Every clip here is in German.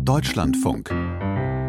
Deutschlandfunk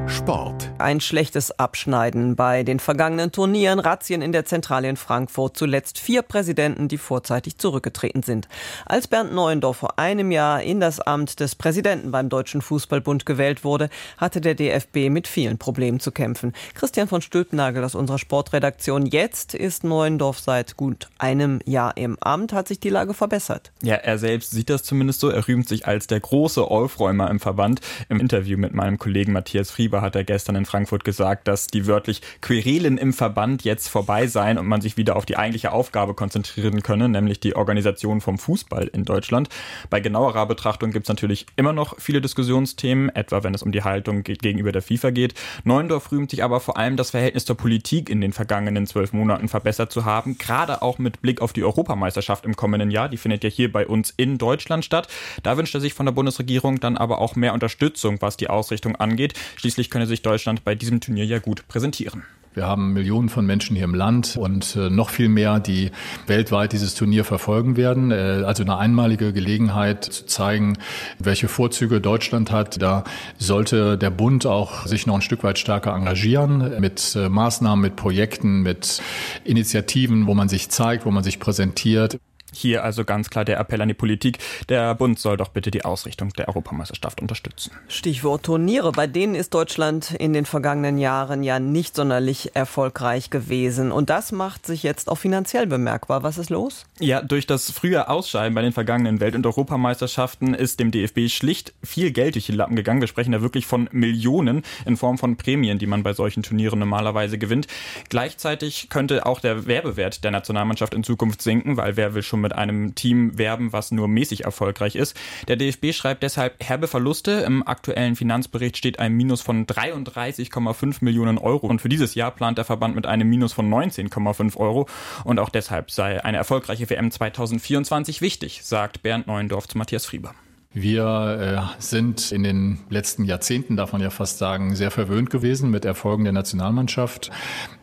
Sport. Ein schlechtes Abschneiden bei den vergangenen Turnieren, Razzien in der Zentrale in Frankfurt, zuletzt vier Präsidenten, die vorzeitig zurückgetreten sind. Als Bernd Neuendorf vor einem Jahr in das Amt des Präsidenten beim Deutschen Fußballbund gewählt wurde, hatte der DFB mit vielen Problemen zu kämpfen. Christian von Stülpnagel aus unserer Sportredaktion. Jetzt ist Neuendorf seit gut einem Jahr im Amt. Hat sich die Lage verbessert? Ja, er selbst sieht das zumindest so. Er rühmt sich als der große Aufräumer im Verband. Im Interview mit meinem Kollegen Matthias Frieber hat er gestern in Frankfurt gesagt, dass die wörtlich Querelen im Verband jetzt vorbei seien und man sich wieder auf die eigentliche Aufgabe konzentrieren könne, nämlich die Organisation vom Fußball in Deutschland. Bei genauerer Betrachtung gibt es natürlich immer noch viele Diskussionsthemen, etwa wenn es um die Haltung gegenüber der FIFA geht. Neuendorf rühmt sich aber vor allem das Verhältnis zur Politik in den vergangenen zwölf Monaten verbessert zu haben, gerade auch mit Blick auf die Europameisterschaft im kommenden Jahr. Die findet ja hier bei uns in Deutschland statt. Da wünscht er sich von der Bundesregierung dann aber auch mehr Unterstützung, was die Ausrichtung angeht. Schließlich könne sich Deutschland bei diesem Turnier ja gut präsentieren. Wir haben Millionen von Menschen hier im Land und äh, noch viel mehr, die weltweit dieses Turnier verfolgen werden. Äh, also eine einmalige Gelegenheit zu zeigen, welche Vorzüge Deutschland hat. Da sollte der Bund auch sich noch ein Stück weit stärker engagieren mit äh, Maßnahmen, mit Projekten, mit Initiativen, wo man sich zeigt, wo man sich präsentiert. Hier also ganz klar der Appell an die Politik. Der Bund soll doch bitte die Ausrichtung der Europameisterschaft unterstützen. Stichwort Turniere. Bei denen ist Deutschland in den vergangenen Jahren ja nicht sonderlich erfolgreich gewesen. Und das macht sich jetzt auch finanziell bemerkbar. Was ist los? Ja, durch das frühe Ausscheiden bei den vergangenen Welt- und Europameisterschaften ist dem DFB schlicht viel Geld durch die Lappen gegangen. Wir sprechen da wirklich von Millionen in Form von Prämien, die man bei solchen Turnieren normalerweise gewinnt. Gleichzeitig könnte auch der Werbewert der Nationalmannschaft in Zukunft sinken, weil wer will schon schon mit einem Team werben, was nur mäßig erfolgreich ist. Der DFB schreibt deshalb herbe Verluste. Im aktuellen Finanzbericht steht ein Minus von 33,5 Millionen Euro. Und für dieses Jahr plant der Verband mit einem Minus von 19,5 Euro. Und auch deshalb sei eine erfolgreiche WM 2024 wichtig, sagt Bernd Neuendorf zu Matthias Frieber. Wir äh, sind in den letzten Jahrzehnten, darf man ja fast sagen, sehr verwöhnt gewesen mit Erfolgen der Nationalmannschaft.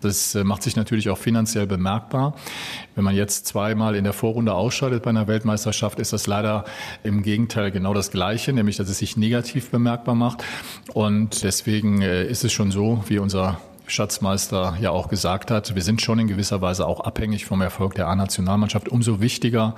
Das äh, macht sich natürlich auch finanziell bemerkbar. Wenn man jetzt zweimal in der Vorrunde ausscheidet bei einer Weltmeisterschaft, ist das leider im Gegenteil genau das Gleiche, nämlich dass es sich negativ bemerkbar macht. Und deswegen äh, ist es schon so, wie unser Schatzmeister ja auch gesagt hat, wir sind schon in gewisser Weise auch abhängig vom Erfolg der A-Nationalmannschaft. Umso wichtiger,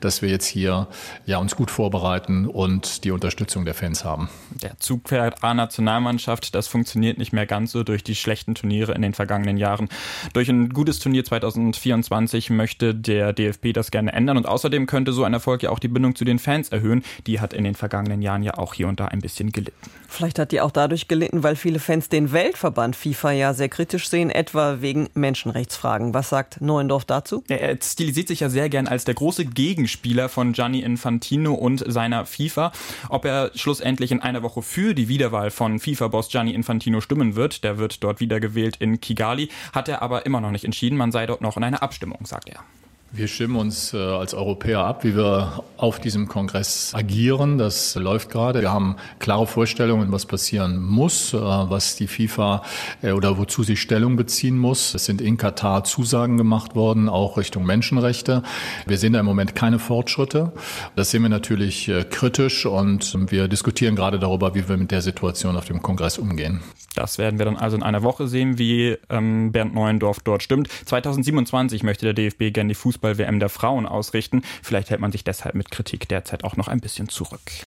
dass wir jetzt hier ja uns gut vorbereiten und die Unterstützung der Fans haben. Der Zugpferd A-Nationalmannschaft, das funktioniert nicht mehr ganz so durch die schlechten Turniere in den vergangenen Jahren. Durch ein gutes Turnier 2024 möchte der DFB das gerne ändern und außerdem könnte so ein Erfolg ja auch die Bindung zu den Fans erhöhen. Die hat in den vergangenen Jahren ja auch hier und da ein bisschen gelitten. Vielleicht hat die auch dadurch gelitten, weil viele Fans den Weltverband FIFA ja sehr kritisch sehen, etwa wegen Menschenrechtsfragen. Was sagt Neuendorf dazu? Er stilisiert sich ja sehr gern als der große Gegenspieler von Gianni Infantino und seiner FIFA. Ob er schlussendlich in einer Woche für die Wiederwahl von FIFA-Boss Gianni Infantino stimmen wird, der wird dort wiedergewählt in Kigali, hat er aber immer noch nicht entschieden. Man sei dort noch in einer Abstimmung, sagt er. Wir stimmen uns äh, als Europäer ab, wie wir auf diesem Kongress agieren. Das läuft gerade. Wir haben klare Vorstellungen, was passieren muss, äh, was die FIFA äh, oder wozu sie Stellung beziehen muss. Es sind in Katar Zusagen gemacht worden, auch Richtung Menschenrechte. Wir sehen da im Moment keine Fortschritte. Das sehen wir natürlich kritisch und wir diskutieren gerade darüber, wie wir mit der Situation auf dem Kongress umgehen. Das werden wir dann also in einer Woche sehen, wie ähm, Bernd Neuendorf dort stimmt. 2027 möchte der DFB gerne die Fußball Fußball-WM der Frauen ausrichten. Vielleicht hält man sich deshalb mit Kritik derzeit auch noch ein bisschen zurück.